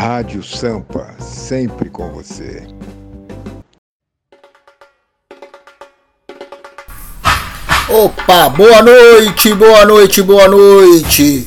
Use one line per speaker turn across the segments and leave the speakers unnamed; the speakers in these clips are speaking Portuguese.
Rádio Sampa, sempre com você.
Opa, boa noite, boa noite, boa noite.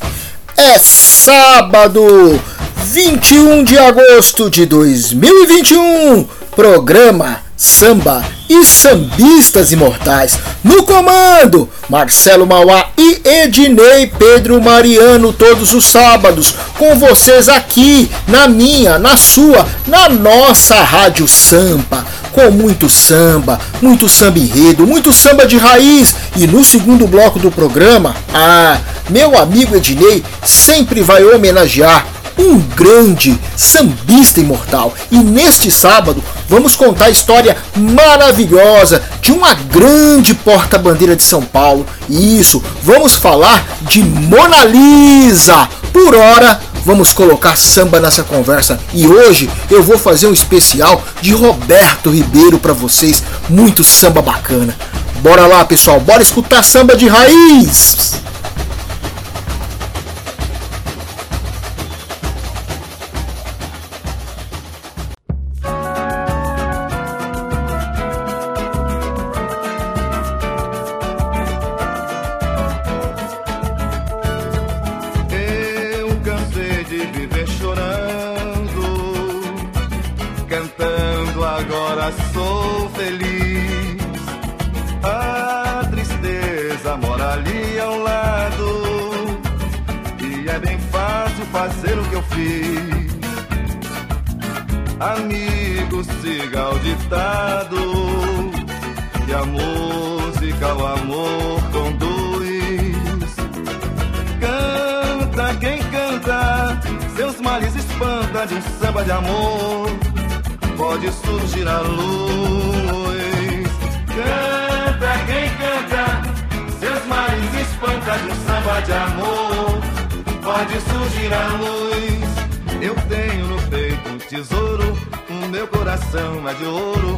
É sábado, 21 de agosto de 2021. Programa Samba e Sambistas Imortais. No comando, Marcelo Mauá e Ednei Pedro Mariano, todos os sábados, com vocês aqui, na minha, na sua, na nossa Rádio Sampa. Com muito samba, muito samba enredo, muito samba de raiz. E no segundo bloco do programa, ah, meu amigo Ednei sempre vai homenagear um grande sambista imortal. E neste sábado vamos contar a história maravilhosa de uma grande porta-bandeira de São Paulo. Isso, vamos falar de Mona Lisa. Por hora, vamos colocar samba nessa conversa e hoje eu vou fazer um especial de Roberto Ribeiro para vocês, muito samba bacana. Bora lá, pessoal, bora escutar samba de raiz.
música o amor conduz. Canta quem canta, seus males espanta de um samba de amor. Pode surgir a luz. Canta quem canta, seus males espanta de um samba de amor.
Pode surgir a luz. Eu tenho no peito um tesouro, o meu coração é de ouro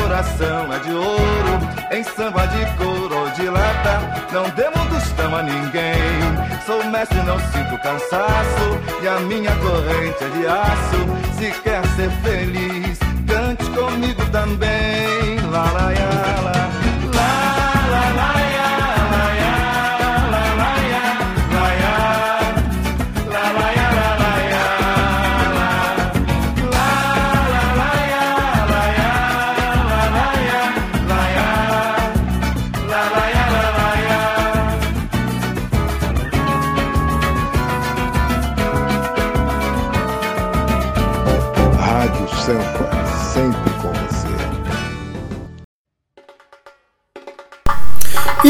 coração é de ouro. Em samba de couro ou de lata, não demos tostão a ninguém. Sou mestre, não sinto cansaço, e a minha corrente é de aço. Se quer ser feliz, cante comigo também. Lá, lá, lá, lá.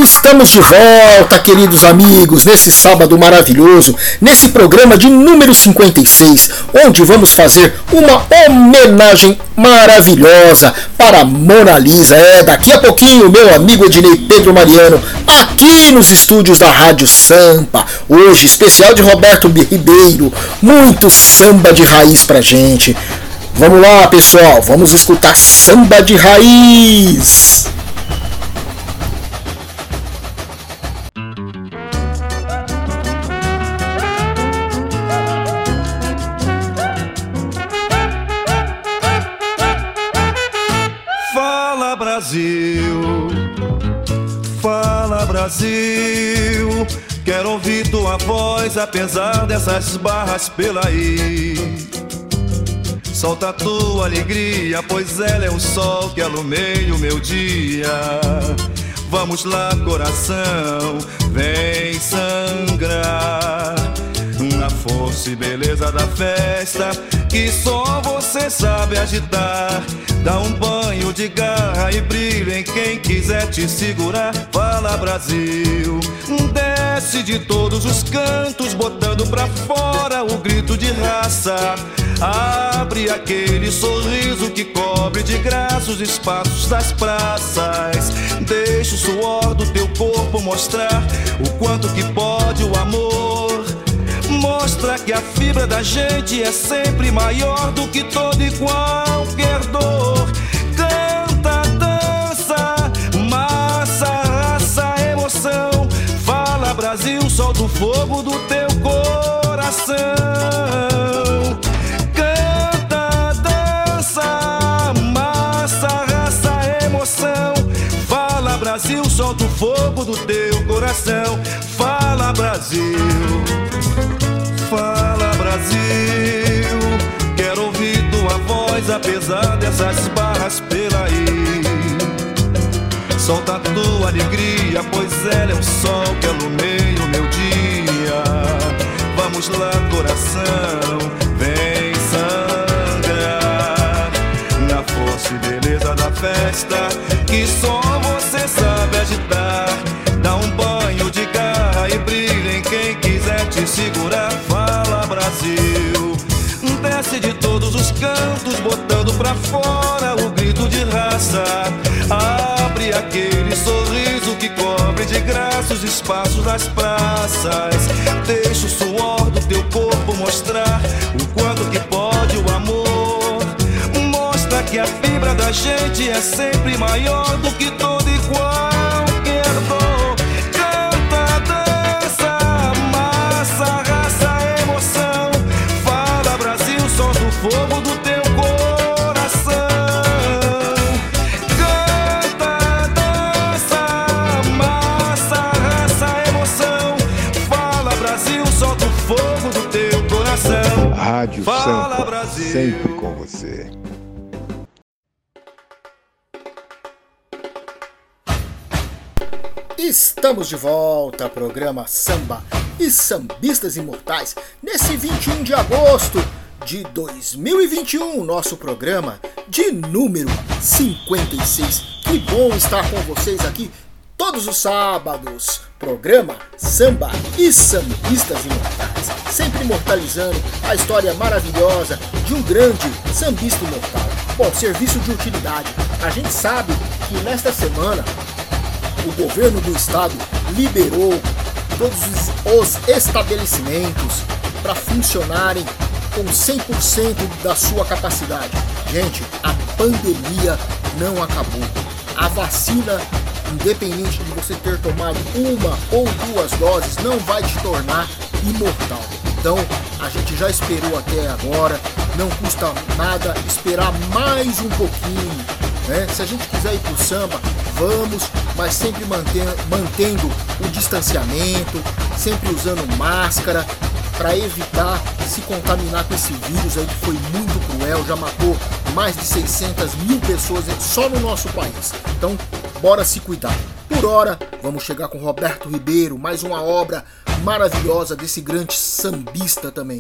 Estamos de volta, queridos amigos, nesse sábado maravilhoso, nesse programa de número 56, onde vamos fazer uma homenagem maravilhosa para Mona Lisa. É, daqui a pouquinho, meu amigo Ednei Pedro Mariano, aqui nos estúdios da Rádio Sampa. Hoje, especial de Roberto Ribeiro, muito samba de raiz pra gente. Vamos lá, pessoal, vamos escutar samba de raiz.
Dessas barras pela aí. Solta a tua alegria, pois ela é o sol que alumeia o meu dia. Vamos lá, coração, vem sangrar na força e beleza da festa que só você sabe agitar. Dá um banho de garra e brilho em quem quiser te segurar. Fala Brasil, desce de todos os cantos, botando pra fora o grito de raça. Abre aquele sorriso que cobre de graça os espaços das praças. Deixa o suor do teu corpo mostrar o quanto que pode o amor. Mostra que a fibra da gente é sempre maior do que toda e qualquer dor. Canta, dança, massa, raça, emoção. Fala Brasil, solta o fogo do teu coração. Canta, dança, massa, raça, emoção. Fala Brasil, solta o fogo do teu coração. Fala Brasil. Fala Brasil, quero ouvir tua voz apesar dessas barras pela aí. Solta a tua alegria, pois ela é o sol que alumeia o meu dia. Vamos lá, coração, vem sangrar na força e beleza da festa que só você sabe agitar. Dá um banho de garra e brilha em quem quiser te segurar. Brasil, desce de todos os cantos, botando pra fora o grito de raça. Abre aquele sorriso que cobre de graça os espaços das praças. Deixa o suor do teu corpo mostrar o quanto que pode o amor. Mostra que a fibra da gente é sempre maior do que todo Brasil.
sempre com você.
Estamos de volta ao programa Samba e Sambistas Imortais nesse 21 de agosto de 2021, nosso programa de número 56. Que bom estar com vocês aqui todos os sábados. Programa Samba e Sambistas Imortais, sempre imortalizando a história maravilhosa de um grande sambista imortal. Bom, serviço de utilidade. A gente sabe que nesta semana o governo do estado liberou todos os, os estabelecimentos para funcionarem com 100% da sua capacidade. Gente, a pandemia não acabou. A vacina, independente de você ter tomado uma ou duas doses, não vai te tornar imortal. Então, a gente já esperou até agora, não custa nada esperar mais um pouquinho. Né? Se a gente quiser ir pro samba, vamos, mas sempre mantendo, mantendo o distanciamento, sempre usando máscara para evitar se contaminar com esse vírus aí que foi muito cruel, já matou mais de 600 mil pessoas só no nosso país. Então, bora se cuidar. Por hora, vamos chegar com Roberto Ribeiro, mais uma obra maravilhosa desse grande sambista também.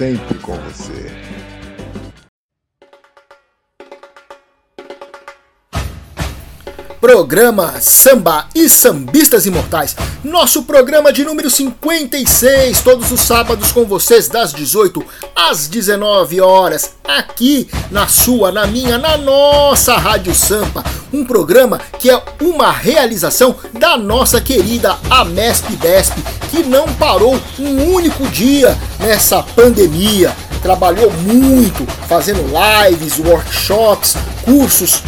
sempre com você.
Programa Samba e Sambistas Imortais, nosso programa de número 56, todos os sábados com vocês das 18 às 19 horas, aqui na sua, na minha, na nossa Rádio Sampa um programa que é uma realização da nossa querida Amesp Desp, que não parou um único dia nessa pandemia. Trabalhou muito, fazendo lives, workshops, cursos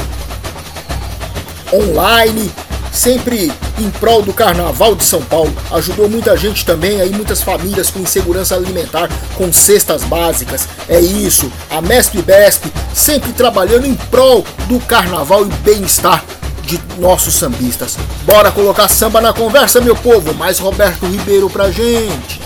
online, sempre em prol do Carnaval de São Paulo. Ajudou muita gente também, aí muitas famílias com insegurança alimentar, com cestas básicas. É isso, a Mesp Besp sempre trabalhando em prol do Carnaval e bem-estar de nossos sambistas. Bora colocar samba na conversa, meu povo. Mais Roberto Ribeiro pra gente.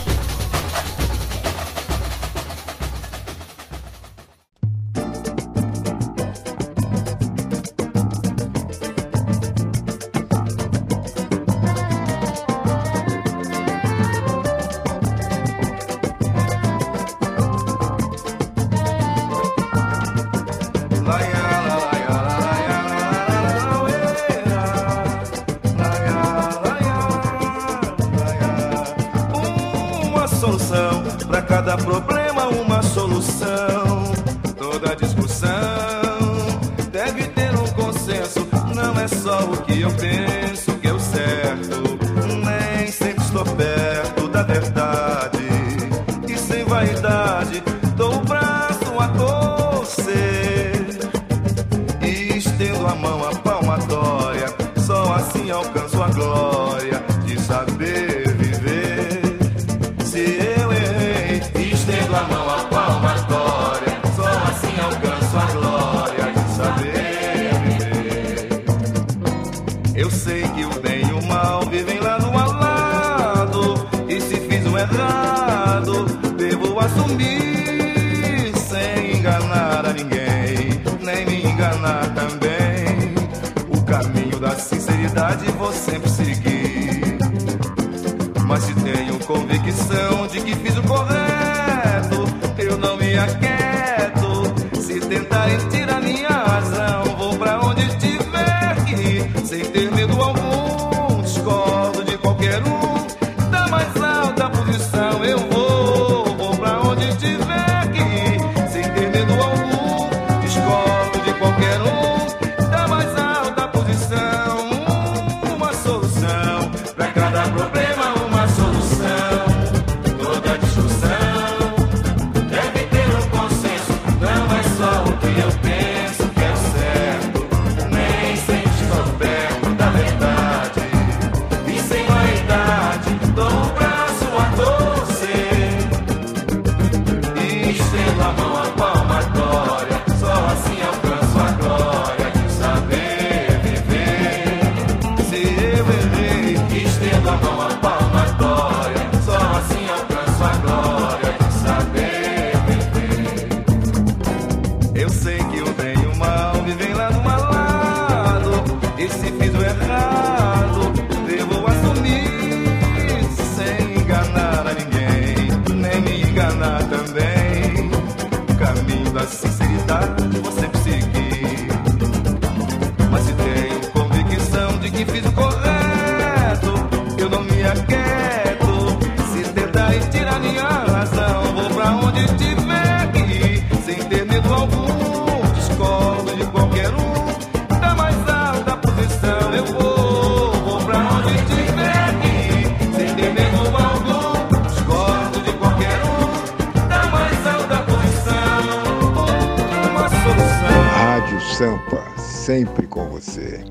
Você.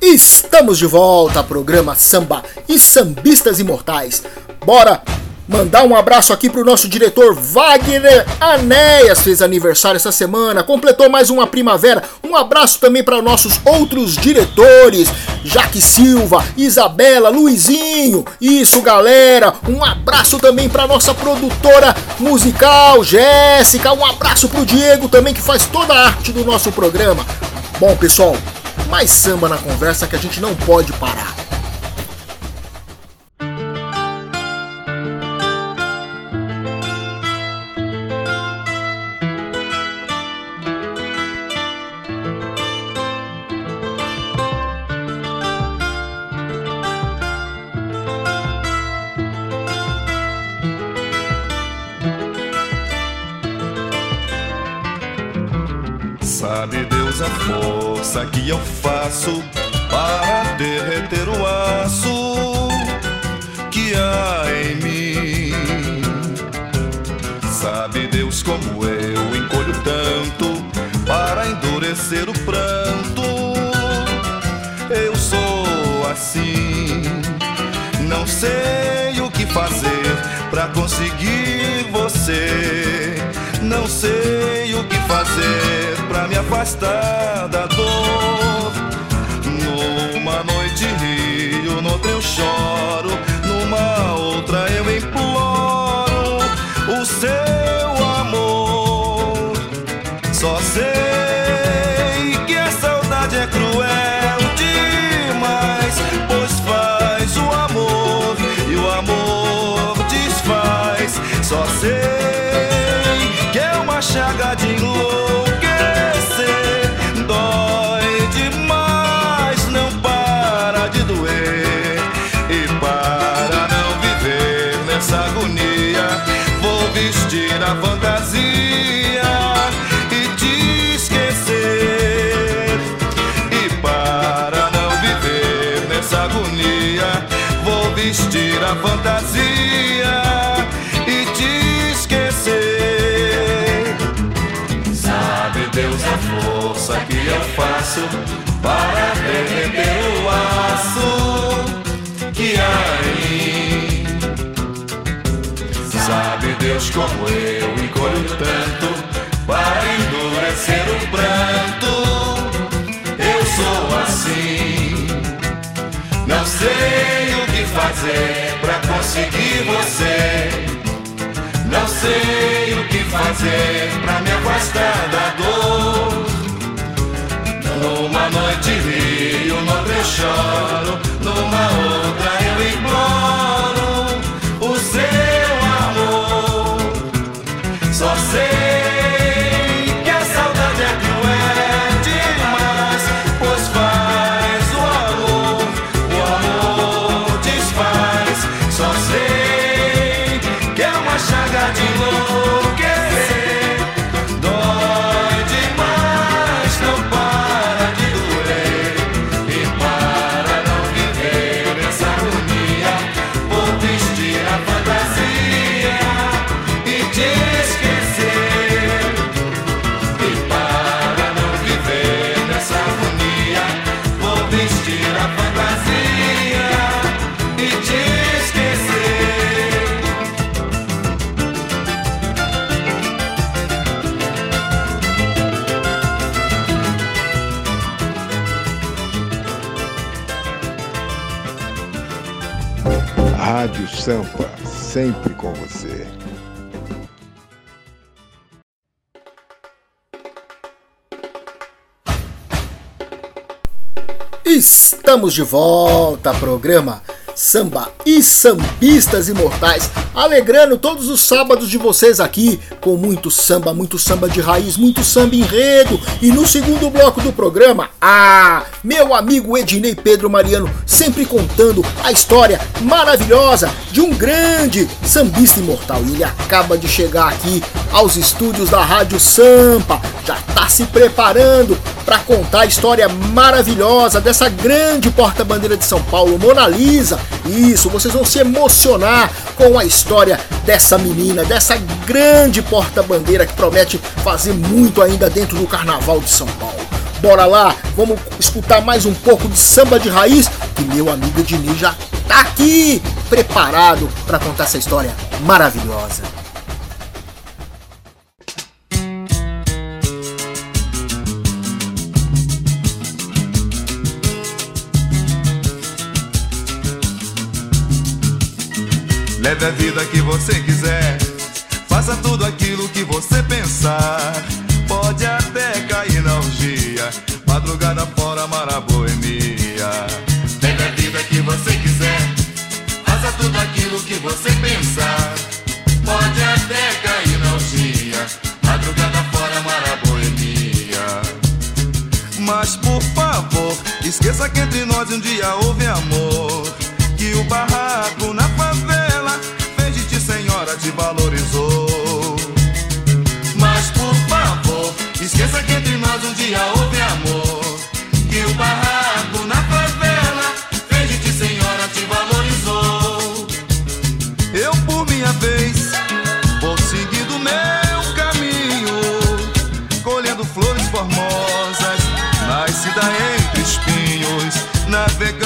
Estamos de volta, programa Samba e Sambistas Imortais. Bora Mandar um abraço aqui pro nosso diretor Wagner Anéas, fez aniversário essa semana, completou mais uma primavera. Um abraço também para nossos outros diretores, Jaque Silva, Isabela, Luizinho. Isso, galera. Um abraço também para nossa produtora musical, Jéssica. Um abraço pro Diego também que faz toda a arte do nosso programa. Bom, pessoal, mais samba na conversa que a gente não pode parar.
Eu faço para derreter o aço que há em mim. Sabe Deus como eu encolho tanto para endurecer o pranto. Eu sou assim, não sei o que fazer para conseguir você. Não sei o que fazer pra me afastar fantasia e te esquecer. Sabe Deus a força que eu faço para derreter o aço que há em mim. Sabe Deus como eu encolho tanto para endurecer o pranto. Eu sou assim, não sei o que fazer para conseguir você. Não sei o que fazer pra me afastar da dor. Numa noite rio, noutra eu choro, numa outra eu imploro
sempre com você.
Estamos de volta, programa Samba e Sambistas Imortais, alegrando todos os sábados de vocês aqui com muito samba, muito samba de raiz, muito samba enredo. E no segundo bloco do programa, ah, meu amigo Ednei Pedro Mariano sempre contando a história maravilhosa de um grande sambista imortal. E ele acaba de chegar aqui aos estúdios da Rádio Sampa. Já está se preparando para contar a história maravilhosa dessa grande porta-bandeira de São Paulo, Mona Lisa. Isso, vocês vão se emocionar com a história dessa menina, dessa grande porta-bandeira que promete fazer muito ainda dentro do Carnaval de São Paulo. Bora lá, vamos escutar mais um pouco de samba de raiz que meu amigo Dini já tá aqui preparado para contar essa história maravilhosa.
Leve a vida que você quiser, faça tudo aquilo que você pensar. Pode até cair na orgia, madrugada fora, maraboemia. Leve a vida que você quiser, faça tudo aquilo que você pensar. Pode até cair na orgia, madrugada fora, maraboemia. Mas por favor, esqueça que entre nós um dia houve amor. Que o barraco na espinhos, navegando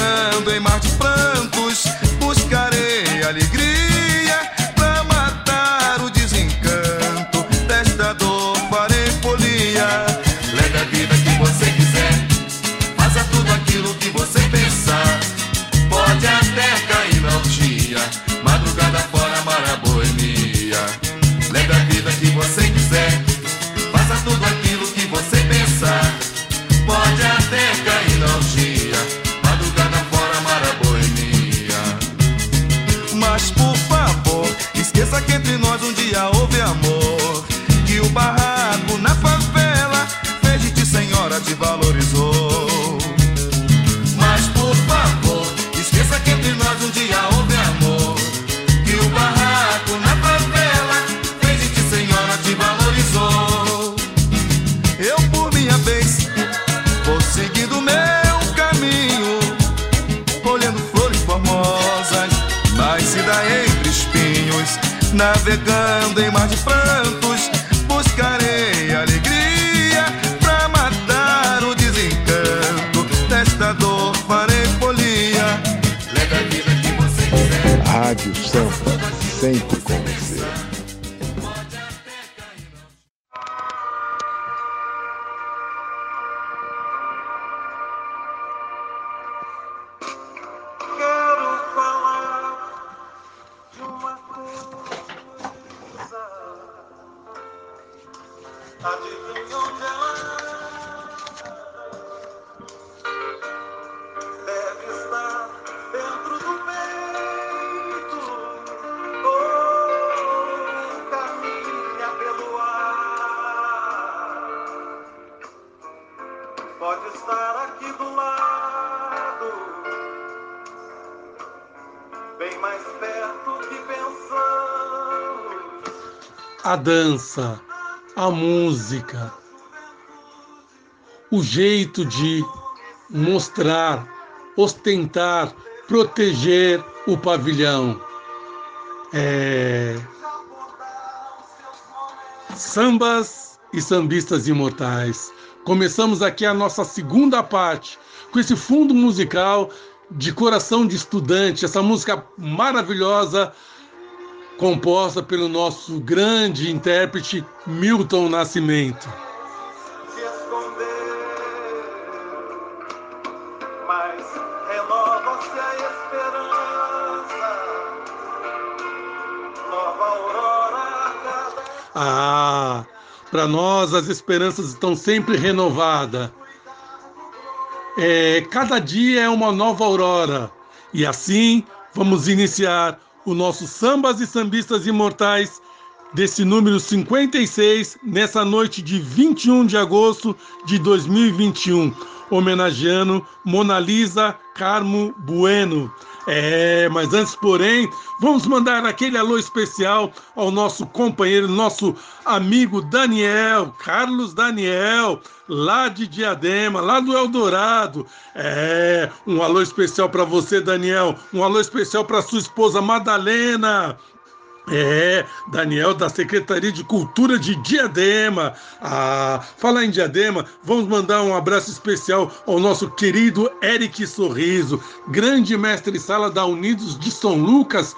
dança, a música, o jeito de mostrar, ostentar, proteger o pavilhão. É... Sambas e sambistas imortais. Começamos aqui a nossa segunda parte com esse fundo musical de coração de estudante, essa música maravilhosa composta pelo nosso grande intérprete Milton Nascimento.
se esconder, mas renova-se a esperança, nova aurora a cada
Ah, para nós as esperanças estão sempre renovadas. É, cada dia é uma nova aurora. E assim vamos iniciar o nosso Sambas e Sambistas Imortais desse número 56, nessa noite de 21 de agosto de 2021, homenageando Mona Lisa Carmo Bueno, É, mas antes, porém, vamos mandar aquele alô especial ao nosso companheiro, nosso amigo Daniel, Carlos Daniel, lá de Diadema, lá do Eldorado. É, um alô especial para você, Daniel. Um alô especial para sua esposa Madalena. É, Daniel da Secretaria de Cultura de Diadema. Ah, falar em Diadema, vamos mandar um abraço especial ao nosso querido Eric Sorriso, grande mestre sala da Unidos de São Lucas,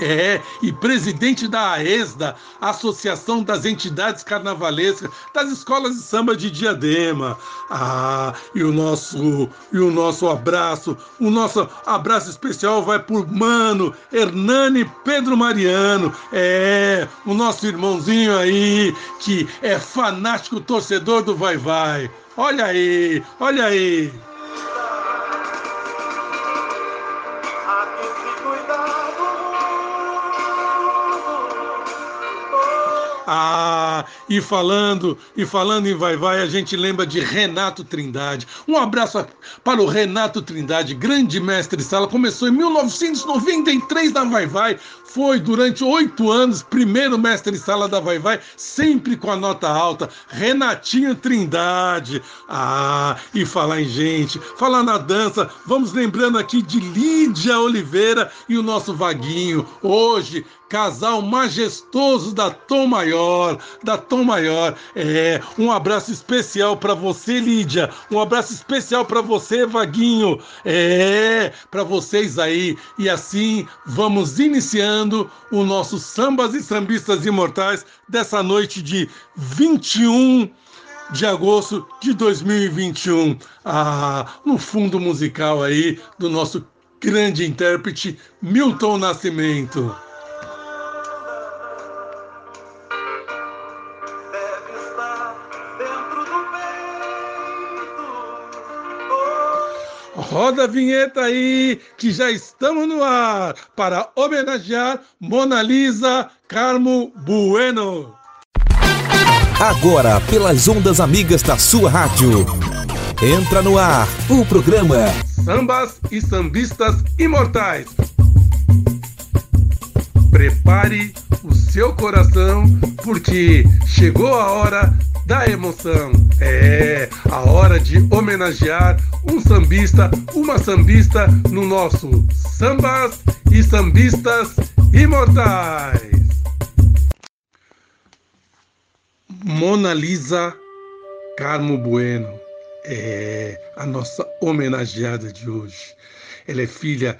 é, e presidente da AESDA, Associação das Entidades Carnavalescas das Escolas de Samba de Diadema. Ah, e o nosso e o nosso abraço, o nosso abraço especial vai por Mano, Hernani Pedro Mariano. É, o nosso irmãozinho aí que é fanático torcedor do Vai Vai. Olha aí, olha aí. Ah, e falando, e falando em Vai Vai, a gente lembra de Renato Trindade. Um abraço para o Renato Trindade, grande mestre sala. Começou em 1993 na Vai Vai, foi durante oito anos primeiro mestre sala da Vai Vai, sempre com a nota alta. Renatinho Trindade. Ah, e falar em gente, falar na dança, vamos lembrando aqui de Lídia Oliveira e o nosso Vaguinho. Hoje, casal majestoso da Tom Maior, da Tom Maior. É, um abraço especial para você, Lídia. Um abraço especial para você, Vaguinho. É, para vocês aí. E assim vamos iniciando o nosso Sambas e Sambistas Imortais dessa noite de 21 de agosto de 2021. Ah, no fundo musical aí do nosso grande intérprete Milton Nascimento. Roda a vinheta aí, que já estamos no ar para homenagear Mona Lisa Carmo Bueno.
Agora, pelas ondas amigas da sua rádio. Entra no ar o programa
Sambas e Sambistas Imortais. Prepare o seu coração, porque chegou a hora da emoção. É a hora de homenagear um sambista, uma sambista no nosso Sambas e Sambistas Imortais. Mona Lisa Carmo Bueno é a nossa homenageada de hoje. Ela é filha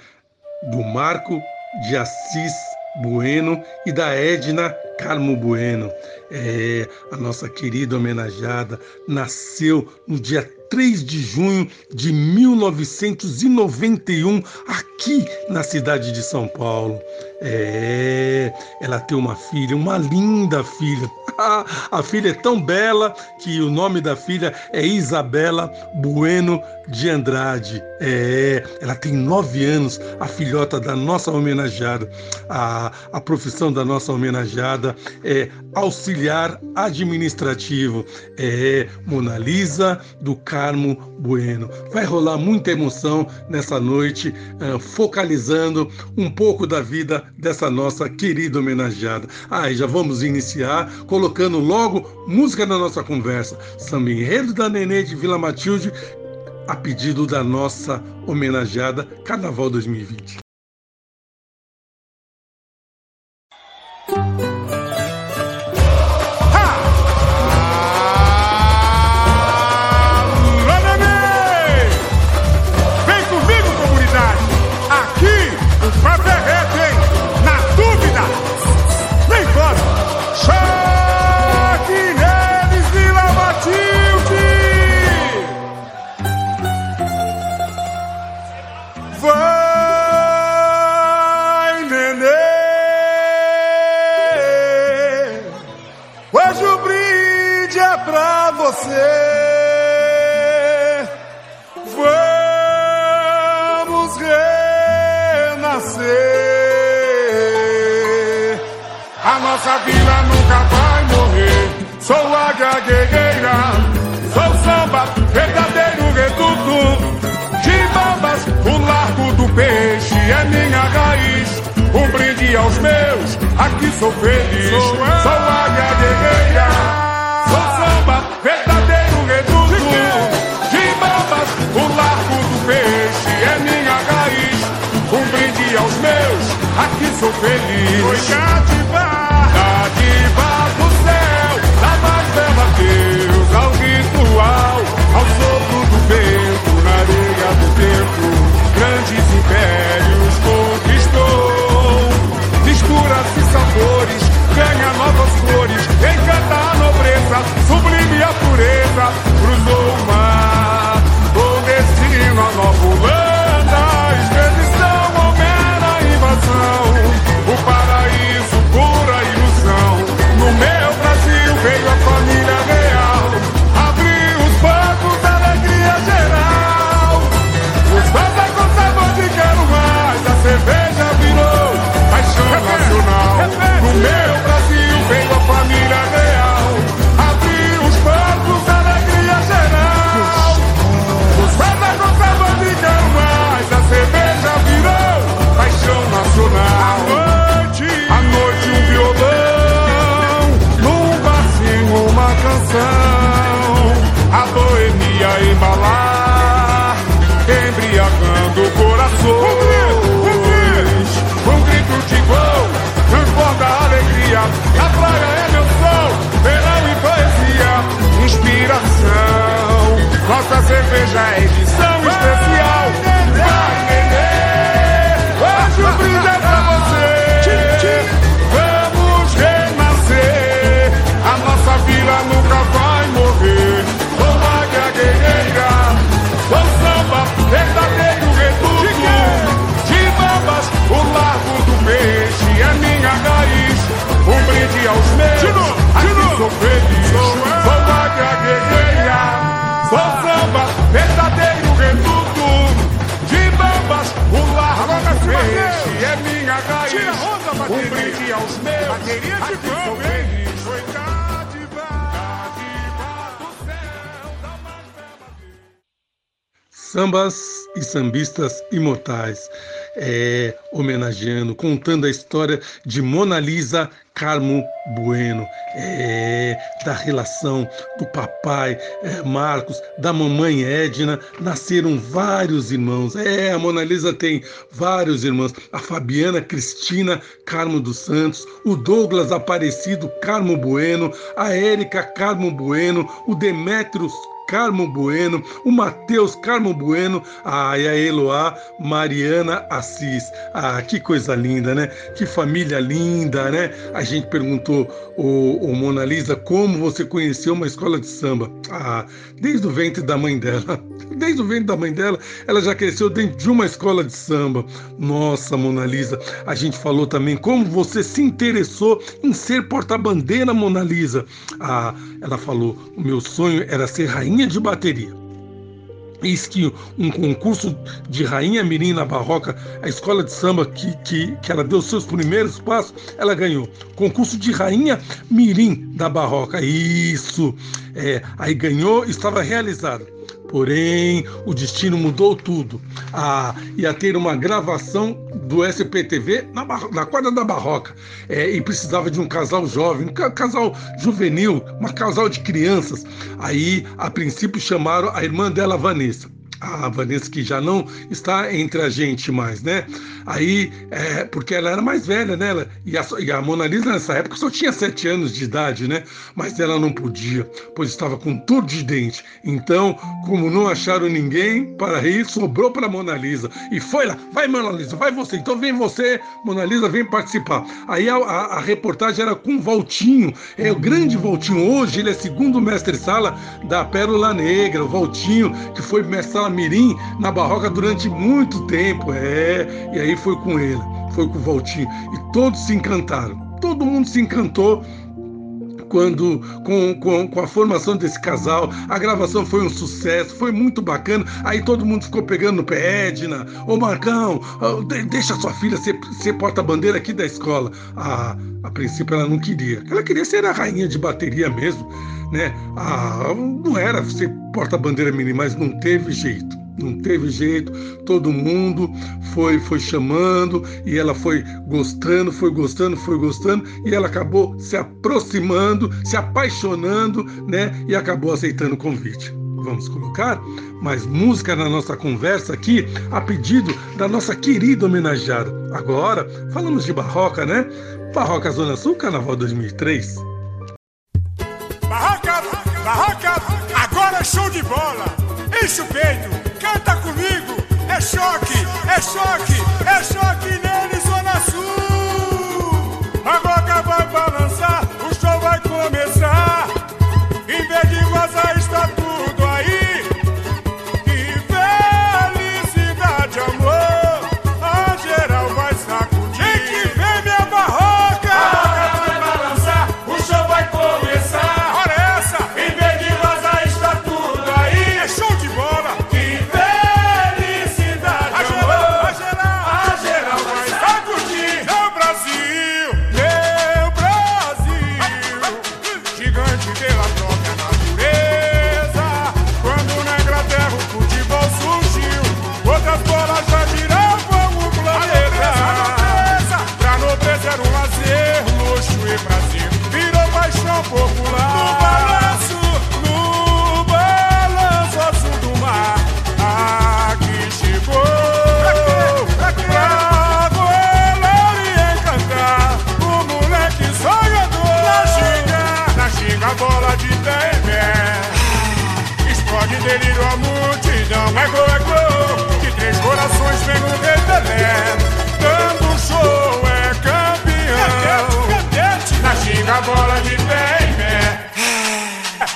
do Marco de Assis Bueno e da Edna Carmo Bueno. É, a nossa querida homenageada nasceu no dia 3 de junho de 1991, aqui na cidade de São Paulo. É, ela tem uma filha, uma linda filha. A filha é tão bela que o nome da filha é Isabela Bueno de Andrade. É, ela tem nove anos, a filhota da nossa homenageada. A, a profissão da nossa homenageada é auxiliar administrativo. É Mona Lisa do Carmo Bueno. Vai rolar muita emoção nessa noite, uh, focalizando um pouco da vida dessa nossa querida homenageada. Aí já vamos iniciar colocando logo música na nossa conversa. Samba Enredo da Nenê de Vila Matilde, a pedido da nossa homenageada Carnaval 2020. Imortais é, homenageando, contando a história de Mona Lisa Carmo Bueno, é, da relação do papai é, Marcos, da mamãe Edna, nasceram vários irmãos. É, a Mona Lisa tem vários irmãos. A Fabiana Cristina Carmo dos Santos, o Douglas Aparecido Carmo Bueno, a Érica Carmo Bueno, o Demetrios Carmo Bueno, o Matheus Carmo Bueno, a, Eloá Mariana Assis. Ah, que coisa linda, né? Que família linda, né? A gente perguntou, o, o Mona Lisa, como você conheceu uma escola de samba? Ah, desde o ventre da mãe dela. Desde o ventre da mãe dela, ela já cresceu dentro de uma escola de samba. Nossa, Mona Lisa, a gente falou também como você se interessou em ser porta-bandeira, Mona Lisa. Ah, ela falou: o meu sonho era ser rainha de bateria. Eis que um concurso de Rainha Mirim na Barroca, a escola de samba que, que, que ela deu seus primeiros passos, ela ganhou. Concurso de Rainha Mirim da Barroca. Isso! É, aí ganhou, estava realizado. Porém, o destino mudou tudo. Ah, ia ter uma gravação do SPTV na, na quadra da Barroca. É, e precisava de um casal jovem, um casal juvenil, um casal de crianças. Aí, a princípio, chamaram a irmã dela, Vanessa a Vanessa que já não está entre a gente mais, né? Aí, é, porque ela era mais velha, né? Ela, e, a, e, a, Mona Lisa nessa época só tinha sete anos de idade, né? Mas ela não podia, pois estava com tudo de dente. Então, como não acharam ninguém para rir, sobrou para Mona Lisa. E foi lá, vai Mona Lisa, vai você. Então vem você, Mona Lisa, vem participar. Aí a, a, a reportagem era com o Valtinho, é o grande Valtinho. Hoje ele é segundo mestre-sala da Pérola Negra, o Valtinho, que foi mestre-sala Mirim na Barroca durante muito tempo. É, e aí foi com ele, foi com o Valtinho. E todos se encantaram. Todo mundo se encantou quando com, com, com, a formação desse casal, a gravação foi um sucesso, foi muito bacana. Aí todo mundo ficou pegando no pé, Edna, ô Marcão, deixa sua filha ser, ser porta-bandeira aqui da escola. A, a princípio ela não queria. Ela queria ser a rainha de bateria mesmo, né? Ah, não era ser porta-bandeira mini, mas não teve jeito não teve jeito, todo mundo foi foi chamando e ela foi gostando, foi gostando, foi gostando e ela acabou se aproximando, se apaixonando, né? E acabou aceitando o convite. Vamos colocar mais música na nossa conversa aqui, a pedido da nossa querida homenageada. Agora, falamos de Barroca, né? Barroca Zona Sul, Carnaval 2003.
Barroca, agora é show de bola. Enche o peito, canta comigo. É choque, é choque, é choque nele, Delírio a multidão. É é gol. De três corações vem o rei Pelé. Dando show, é campeão. Na ginga, a bola de pé em pé.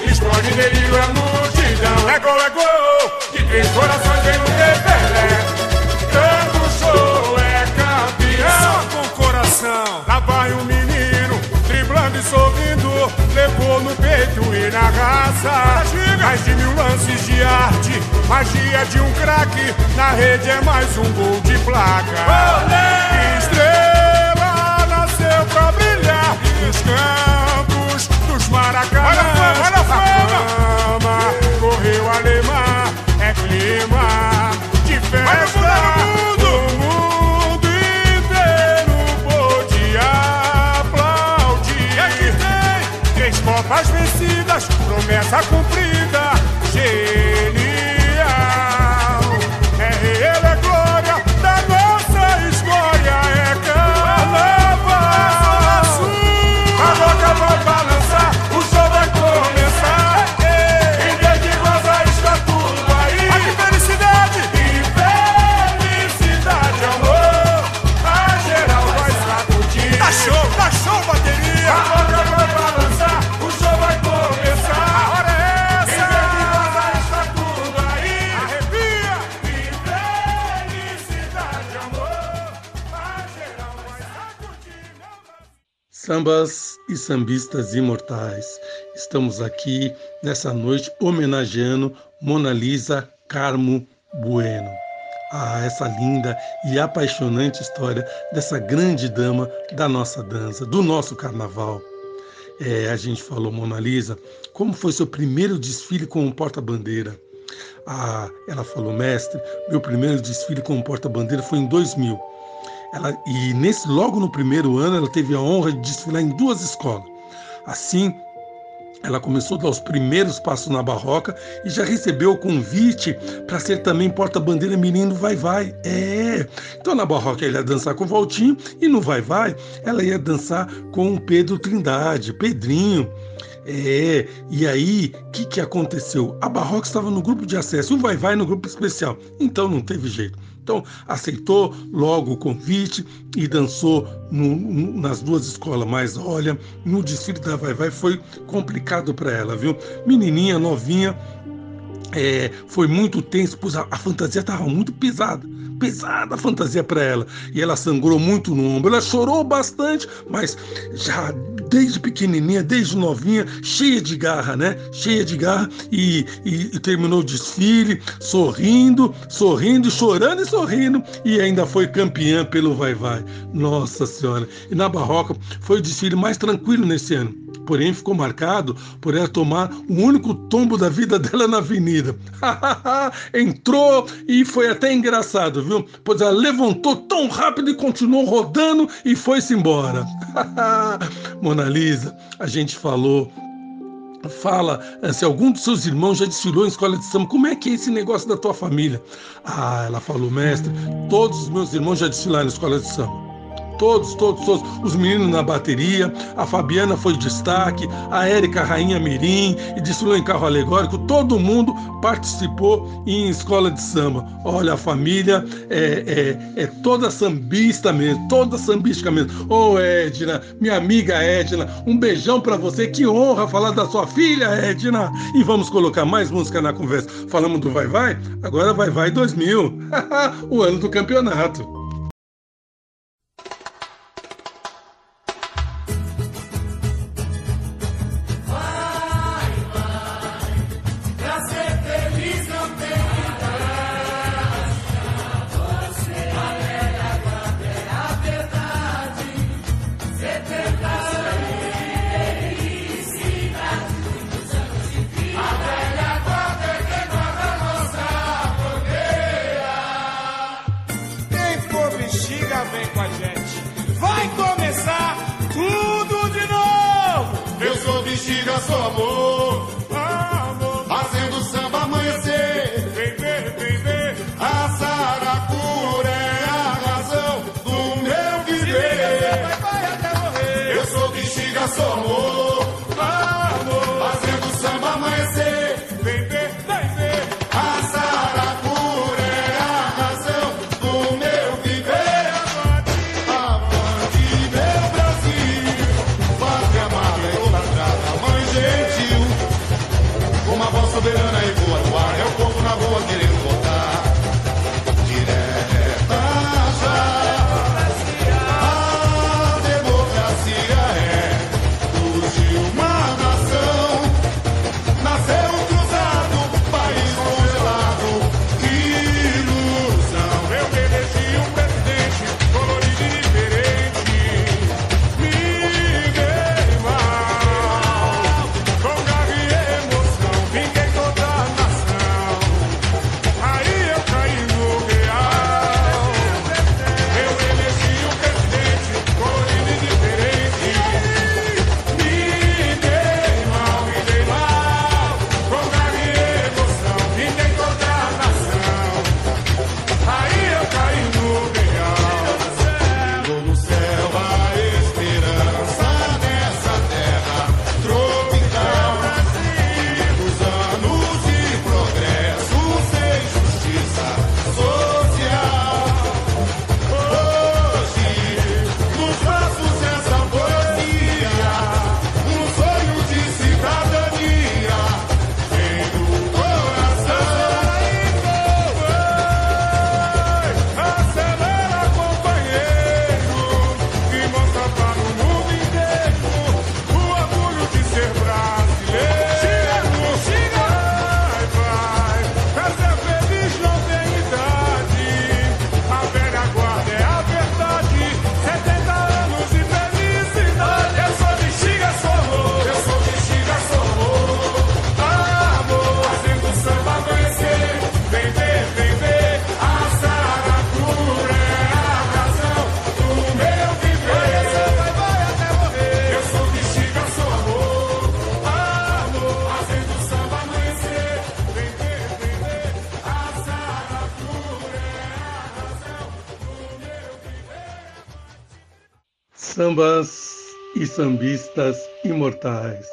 Explode delírio a multidão. É gol, é gol. De três corações vem o rei Pelé. Dando show, é campeão. Só com coração. Lá vai e sorrindo. Levou no peito e na raça. Mais de mil lances de arte. Magia de um craque. Na rede é mais um gol de placa. Estrela nasceu pra brilhar. Nos campos dos Maracanã. Olha a fama, olha a fama. Correu alemã. É clima de festa. O mundo promessa cumprida, genial.
Sambas e sambistas imortais. Estamos aqui nessa noite homenageando Mona Lisa Carmo Bueno. Ah, essa linda e apaixonante história dessa grande dama da nossa dança, do nosso carnaval. É, a gente falou, Mona Lisa, como foi seu primeiro desfile como porta-bandeira? Ah, ela falou, mestre, meu primeiro desfile como porta-bandeira foi em 2000. Ela, e nesse, logo no primeiro ano, ela teve a honra de desfilar em duas escolas. Assim, ela começou a dar os primeiros passos na barroca e já recebeu o convite para ser também porta-bandeira menino Vai Vai. É. Então na barroca ela ia dançar com o Valtinho e no Vai Vai ela ia dançar com o Pedro Trindade, Pedrinho. É, e aí, o que, que aconteceu? A Barroca estava no grupo de acesso o Vai Vai no grupo especial. Então não teve jeito. Então aceitou logo o convite e dançou no- no- nas duas escolas. Mas olha, no desfile da Vai Vai foi complicado para ela, viu? Menininha novinha, é, foi muito tenso, pois a, a fantasia estava muito pesada, pesada a fantasia para ela. E ela sangrou muito no ombro. Ela chorou bastante, mas já desde pequenininha, desde novinha, cheia de garra, né? Cheia de garra e, e- e terminou o desfile sorrindo, sorrindo, chorando e sorrindo e ainda foi campeã pelo Vai Vai. Nossa Senhora! E na Barroca foi o desfile mais tranquilo nesse ano. Porém ficou marcado por ela tomar o único tombo da vida dela na avenida. Entrou e foi até engraçado, viu? Pois ela levantou tão rápido e continuou rodando e foi-se embora. Mona Lisa, a gente falou fala eh, se algum dos seus irmãos já desfilou em escola de samba, como é que é esse negócio da tua família? Ah, ela falou, mestre, todos os meus irmãos já desfilaram em escola de samba. Todos, todos, todos. Os meninos na bateria, a Fabiana foi destaque, a Érica Rainha Mirim, e desfilou em carro alegórico. Todo mundo participou em escola de samba. Olha, a família é, é, é toda sambista mesmo, toda sambística mesmo. Ô oh, Edna, minha amiga Edna, um beijão para você. Que honra falar da sua filha, Edna. E vamos colocar mais música na conversa. Falamos do Vai Vai? Agora Vai Vai 2000, o ano do campeonato. Sambas e sambistas imortais,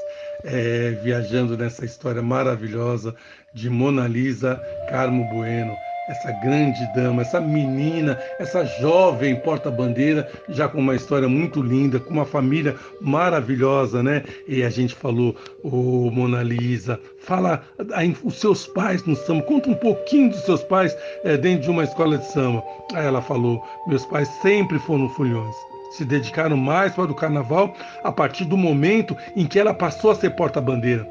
é, viajando nessa história maravilhosa de Mona Lisa Carmo Bueno, essa grande dama, essa menina, essa jovem porta-bandeira, já com uma história muito linda, com uma família maravilhosa, né? E a gente falou, ô oh, Mona Lisa, fala aí, os seus pais no samba, conta um pouquinho dos seus pais é, dentro de uma escola de samba. Aí ela falou, meus pais sempre foram fulhões se dedicaram mais para o carnaval a partir do momento em que ela passou a ser porta-bandeira.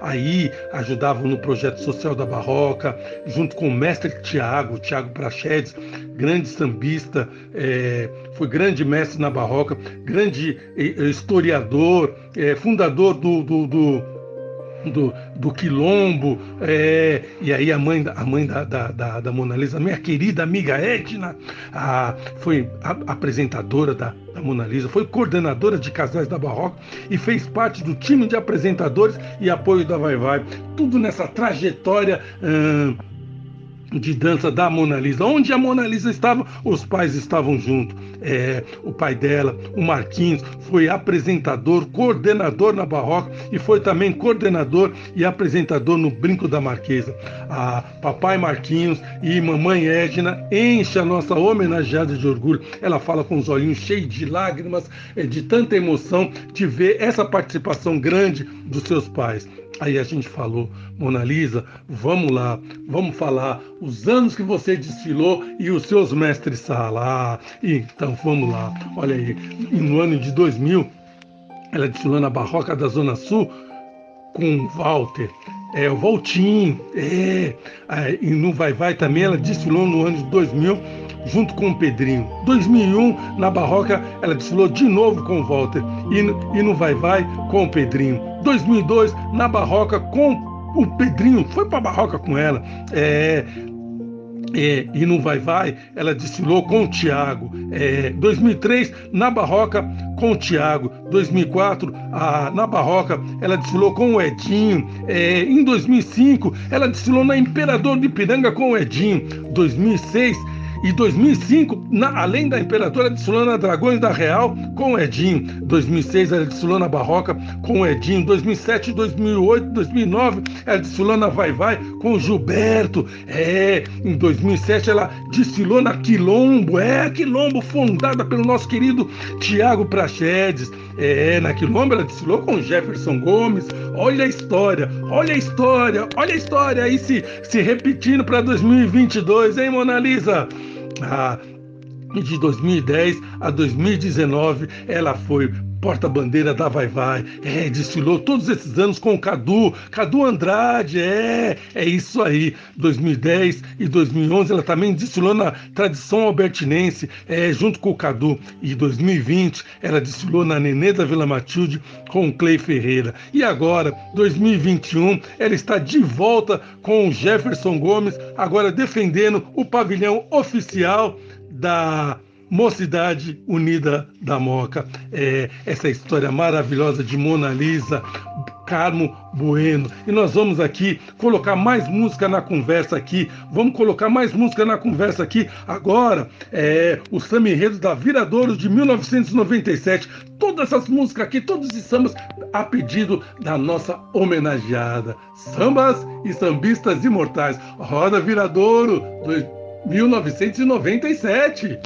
aí ajudavam no projeto social da Barroca, junto com o mestre Tiago, Tiago Prachedes, grande sambista, é, foi grande mestre na Barroca, grande é, historiador, é, fundador do, do, do do, do Quilombo, é, e aí a mãe, a mãe da, da, da, da Mona Lisa, minha querida amiga Edna, a, foi a, apresentadora da, da Mona Lisa, foi coordenadora de casais da Barroca e fez parte do time de apresentadores e apoio da Vai Vai. Tudo nessa trajetória. Hum, de dança da Mona Lisa. Onde a Mona Lisa estava, os pais estavam juntos. É, o pai dela, o Marquinhos, foi apresentador, coordenador na Barroca e foi também coordenador e apresentador no Brinco da Marquesa. A papai Marquinhos e mamãe Edna enche a nossa homenageada de orgulho. Ela fala com os olhinhos cheios de lágrimas, é, de tanta emoção de ver essa participação grande dos seus pais. Aí a gente falou, Mona Lisa, vamos lá, vamos falar os anos que você desfilou e os seus mestres sala. Ah, então vamos lá, olha aí, no ano de 2000, ela desfilou na Barroca da Zona Sul com Walter, é, o Voltinho, é, e no Vai Vai também ela desfilou no ano de 2000 junto com o Pedrinho. 2001, na Barroca, ela desfilou de novo com o Walter e, e no Vai Vai com o Pedrinho. 2002, na Barroca com o Pedrinho, foi para Barroca com ela. É, é, e no Vai Vai, ela desfilou com o Tiago. É, 2003, na Barroca, com o Tiago. 2004, a, na Barroca, ela desfilou com o Edinho. É, em 2005, ela desfilou na Imperador de Piranga com o Edinho. 2006, e 2005, na, além da Imperadora de Sulana Dragões da Real, com o Edinho. 2006, ela desfilou na Barroca com o Edinho. 2007, 2008, 2009, ela desfilou na Vai Vai com o Gilberto. É, em 2007 ela desfilou na Quilombo. É, Quilombo, fundada pelo nosso querido Tiago Prachedes. É, na Quilombo ela desfilou com Jefferson Gomes. Olha a história, olha a história, olha a história aí se, se repetindo para 2022, hein, Mona Lisa? Ah, de 2010 a 2019, ela foi porta-bandeira da Vai Vai, é, desfilou todos esses anos com o Cadu, Cadu Andrade, é, é isso aí. 2010 e 2011 ela também desfilou na tradição albertinense, é, junto com o Cadu. E 2020 ela desfilou na Nenê da Vila Matilde com o Clay Ferreira. E agora, 2021, ela está de volta com o Jefferson Gomes, agora defendendo o pavilhão oficial da Mocidade Unida da Moca. É, essa história maravilhosa de Mona Lisa, Carmo Bueno. E nós vamos aqui colocar mais música na conversa aqui. Vamos colocar mais música na conversa aqui. Agora, é, o Samba Enredo da Viradouro de 1997. Todas essas músicas aqui, todos esses sambas, a pedido da nossa homenageada. Sambas e sambistas imortais. Roda Viradouro, 1997.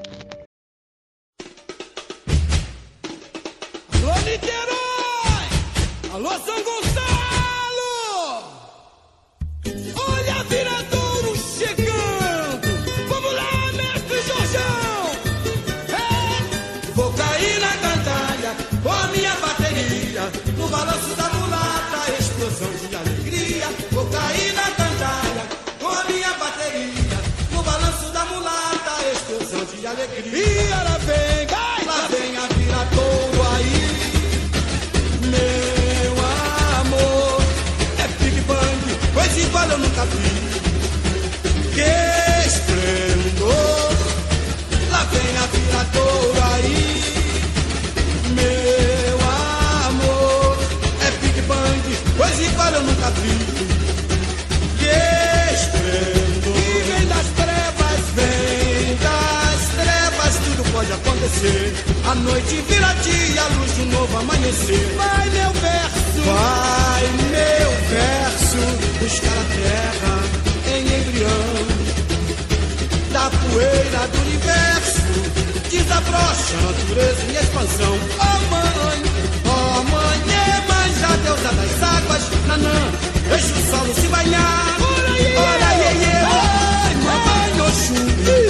Noite vira dia, a luz de um novo amanhecer. Vai meu verso, vai meu verso, buscar a terra em embrião. Da poeira do universo, desabrocha a natureza em expansão. Oh mãe, oh mãe, é mais a deusa das águas, nanã, deixa o solo se banhar. Olha, iê, olha, iê, iê, oh, mamãe, Oxum.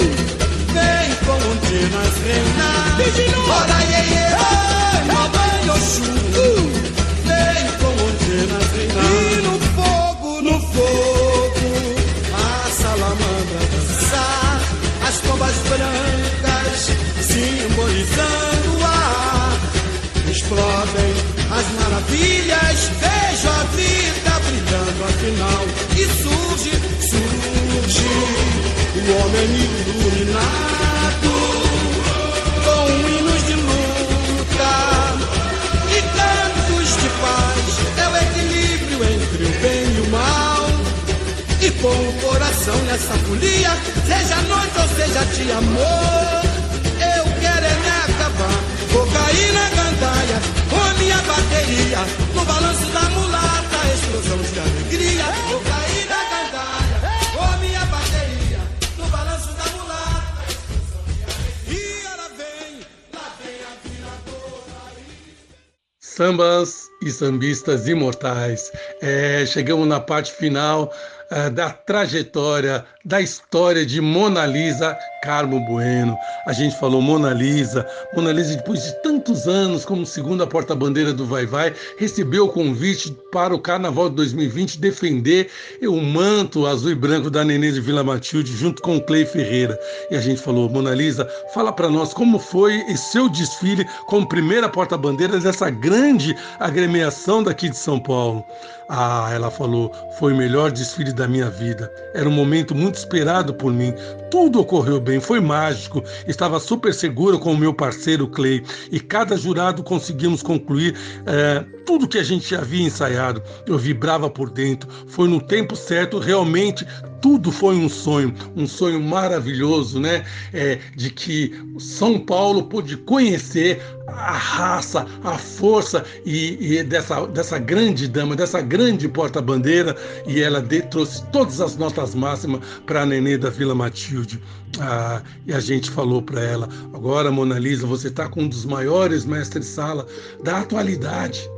Você nas renas, roda iê iê, roda Yoshua. Vem com você nas e no fogo, no fogo, a salamandra dançar, as pombas brancas simbolizando a ar. Explodem as maravilhas, vejo a vida brilhando afinal. E surge, surge o homem iluminado. Coração nessa folia, seja noite ou seja dia, amor, eu quero é me acabar. Vou cair na gandaia com a minha bateria, no balanço da mulata, explosão de alegria. Vou cair na gandaia com a minha bateria, no balanço da mulata, explosão de alegria. E ela vem, lá vem a viradora.
Sambas e sambistas imortais. É, chegamos na parte final da trajetória, da história de Mona Lisa Carmo Bueno. A gente falou Mona Lisa. Mona Lisa, depois de tantos anos como segunda porta-bandeira do Vai Vai, recebeu o convite para o Carnaval de 2020 defender o manto azul e branco da Nenê de Vila Matilde junto com o Clay Ferreira. E a gente falou, Mona Lisa, fala para nós como foi esse seu desfile como primeira porta-bandeira dessa grande agremiação daqui de São Paulo. Ah, ela falou, foi o melhor desfile da minha vida. Era um momento muito esperado por mim. Tudo ocorreu bem, foi mágico. Estava super seguro com o meu parceiro Clay e cada jurado conseguimos concluir é, tudo que a gente havia ensaiado. Eu vibrava por dentro. Foi no tempo certo, realmente tudo foi um sonho, um sonho maravilhoso, né? É, de que São Paulo pôde conhecer a raça, a força e, e dessa, dessa grande dama, dessa grande porta-bandeira, e ela de, trouxe todas as notas máximas para a Nenê da Vila Matilde. Ah, e a gente falou para ela: agora, Mona Lisa, você está com um dos maiores mestres-sala da atualidade.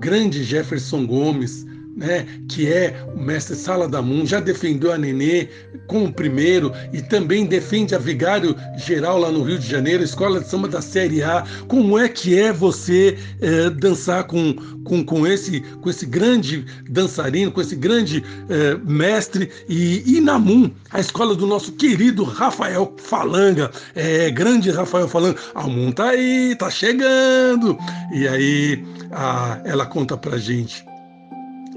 Grande Jefferson Gomes, né, que é o mestre Sala da Moon, já defendeu a Nenê com o primeiro e também defende a Vigário Geral lá no Rio de Janeiro, escola de samba da Série A. Como é que é você é, dançar com, com, com, esse, com esse grande dançarino, com esse grande é, mestre e, e na a escola do nosso querido Rafael Falanga, é, grande Rafael Falanga, a Moon tá aí, tá chegando. E aí a, ela conta pra gente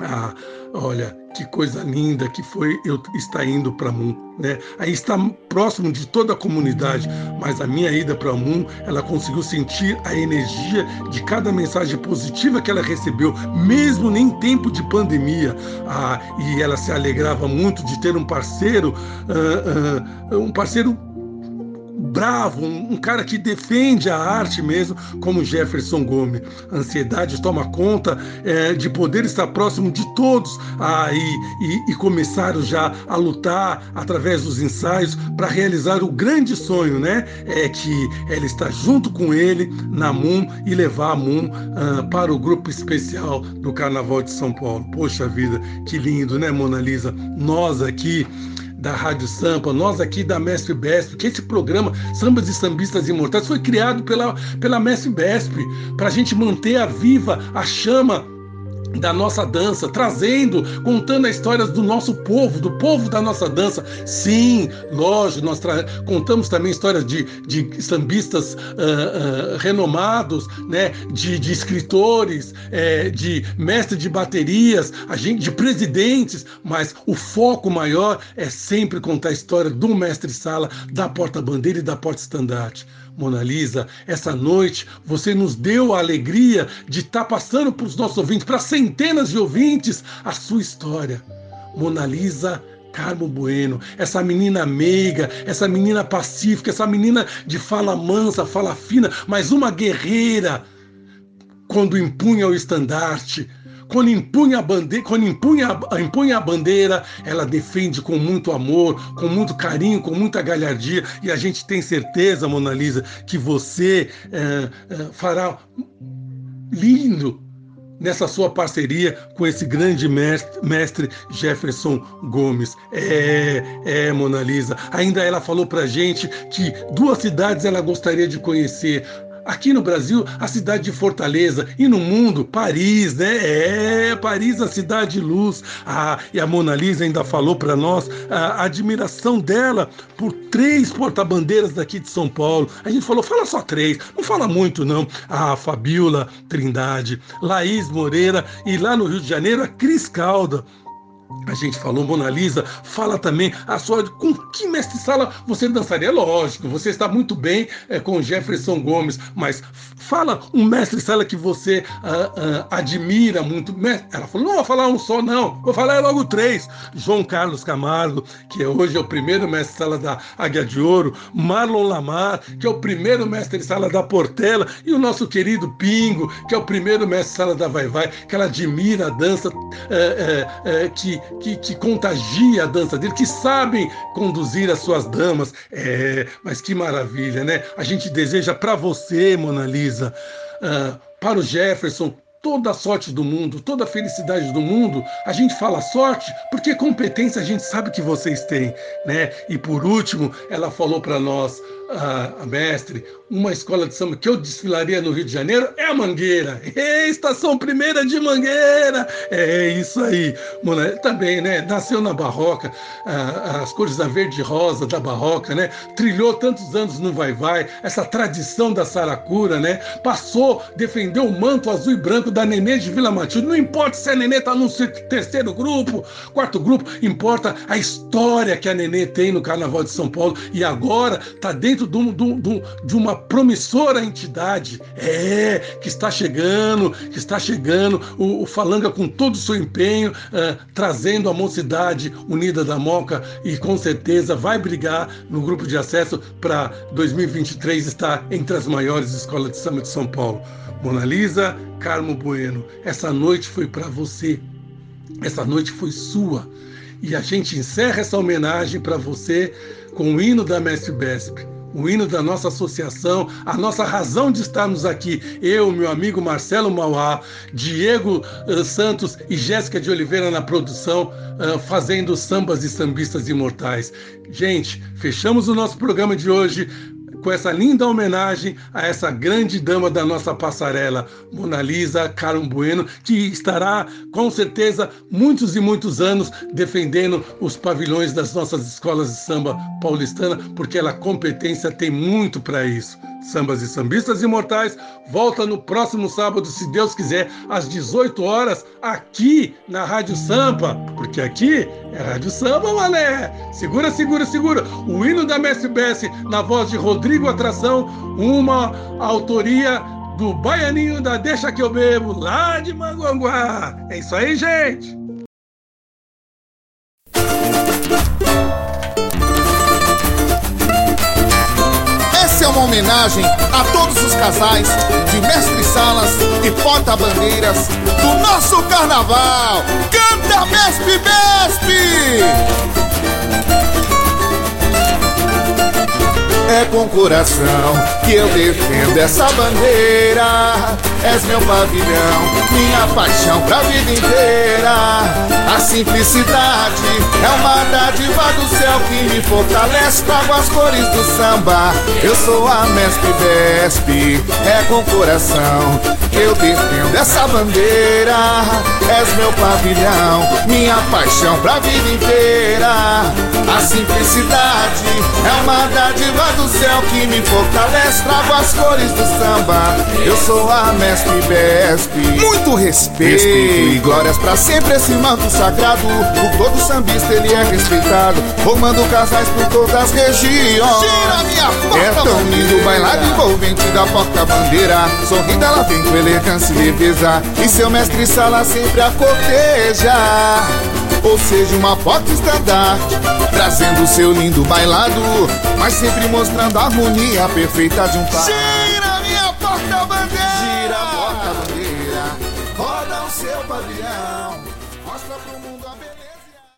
ah, olha, que coisa linda que foi eu estar indo para Moon, né? Aí está próximo de toda a comunidade, mas a minha ida para Moon, ela conseguiu sentir a energia de cada mensagem positiva que ela recebeu, mesmo em tempo de pandemia. Ah, e ela se alegrava muito de ter um parceiro, uh, uh, um parceiro bravo, um, cara que defende a arte mesmo, como Jefferson Gomes. A ansiedade toma conta é, de poder estar próximo de todos e, e, e começaram já a lutar através dos ensaios para realizar o grande sonho, né? É que ela está junto com ele na Moon e levar a Moon ah, para o grupo especial do Carnaval de São Paulo. Poxa vida, que lindo, né, Mona Lisa? Nós aqui da Rádio Sampa, nós aqui da Mestre Besp, que esse programa Sambas e Sambistas Imortais foi criado pela, pela Mestre Besp, para a gente manter a viva a chama da nossa dança, trazendo, contando as histórias do nosso povo, do povo da nossa dança. Sim, lógico, nós contamos também histórias de, de sambistas uh, uh, renomados, né, de, de escritores, é, de mestres de baterias, a gente, de presidentes, mas o foco maior é sempre contar a história do mestre-sala, da porta-bandeira e da porta-estandarte. Mona Lisa, essa noite você nos deu a alegria de estar tá passando para os nossos ouvintes, para centenas de ouvintes, a sua história. Mona Lisa Carmo Bueno, essa menina meiga, essa menina pacífica, essa menina de fala mansa, fala fina, mas uma guerreira quando impunha o estandarte, quando impunha a bandeira, quando impunha, impunha a bandeira, ela defende com muito amor, com muito carinho, com muita galhardia. E a gente tem certeza, Mona Lisa, que você é, é, fará lindo nessa sua parceria com esse grande mestre, mestre, Jefferson Gomes. É, é, Mona Lisa. Ainda ela falou pra gente que duas cidades ela gostaria de conhecer. Aqui no Brasil, a cidade de Fortaleza e no mundo, Paris, né? É, Paris, a cidade de luz. Ah, e a Mona Lisa ainda falou para nós a admiração dela por três porta-bandeiras daqui de São Paulo. A gente falou, fala só três, não fala muito não. A Fabiola Trindade, Laís Moreira e lá no Rio de Janeiro, a Cris Calda. A gente falou Mona Lisa, fala também a sua. Com que mestre sala você dançaria? Lógico, você está muito bem é, com Jefferson Gomes, mas fala um mestre sala que você uh, uh, admira muito. Ela falou: não vou falar um só, não, vou falar logo três. João Carlos Camargo, que hoje é o primeiro mestre sala da Águia de Ouro, Marlon Lamar, que é o primeiro mestre sala da Portela, e o nosso querido Pingo, que é o primeiro mestre sala da Vai Vai, que ela admira a dança, é, é, que que, que contagia a dança dele, que sabem conduzir as suas damas. É, mas que maravilha, né? A gente deseja para você, Mona Lisa, uh, para o Jefferson, toda a sorte do mundo, toda a felicidade do mundo. A gente fala sorte porque competência a gente sabe que vocês têm, né? E por último, ela falou para nós, a, a, mestre, uma escola de samba que eu desfilaria no Rio de Janeiro é a Mangueira. É, estação primeira de Mangueira. É isso aí. Mona, também, né? Nasceu na Barroca, as cores da verde e rosa da Barroca, né? Trilhou tantos anos no Vai Vai, essa tradição da Saracura, né? Passou, defendeu o manto azul e branco da Nenê de Vila Matilde. Não importa se a Nenê está no terceiro grupo, quarto grupo, importa a história que a Nenê tem no Carnaval de São Paulo e agora está dentro de, de, de uma promissora entidade, é, que está chegando, que está chegando, o, o Falanga com todo o seu empenho, uh, trazendo a mocidade unida da Moca e com certeza vai brigar no grupo de acesso para 2023 estar entre as maiores escolas de samba de São Paulo. Mona Lisa, Carmo Bueno, essa noite foi para você, essa noite foi sua. E a gente encerra essa homenagem para você com o hino da Mestre Besp o hino da nossa associação, a nossa razão de estarmos aqui. Eu, meu amigo Marcelo Mauá, Diego uh, Santos e Jéssica de Oliveira na produção, uh, fazendo sambas e sambistas imortais. Gente, fechamos o nosso programa de hoje com essa linda homenagem a essa grande dama da nossa passarela, Mona Lisa Carmo Bueno, que estará com certeza muitos e muitos anos defendendo os pavilhões das nossas escolas de samba paulistana, porque ela competência tem muito para isso. Sambas e Sambistas Imortais volta no próximo sábado, se Deus quiser, às 18 horas, aqui na Rádio Sampa, porque aqui é Rádio Samba, mané. Segura, segura, segura. O hino da Bessi na voz de Rodrigo Atração, uma autoria do Baianinho da Deixa que eu bebo, lá de Manguanguá. É isso aí, gente.
Homenagem a todos os casais de mestre salas e porta-bandeiras do nosso carnaval. Canta Mestre Mestre! É com coração que eu defendo essa bandeira. És meu pavilhão, minha paixão pra vida inteira. A simplicidade é uma dádiva do céu que me fortalece. Trago as cores do samba. Eu sou a mestre Vespe, é com coração que eu defendo essa bandeira. És meu pavilhão, minha paixão pra vida inteira. A simplicidade é uma dádiva do céu que me fortalece. Trago as cores do samba. Eu sou a mestre Besp. Muito respeito, respeito e glórias pra sempre esse manto sagrado. Por todo sambista ele é respeitado. Formando casais por todas as regiões. Tira minha porta, É tão lindo o bailado envolvente da porta-bandeira. Sorrindo ela vem com elegância e leveza. E seu mestre sala sempre a corteja. Ou seja, uma porta-estandarte Trazendo seu lindo bailado Mas sempre mostrando a harmonia perfeita de um par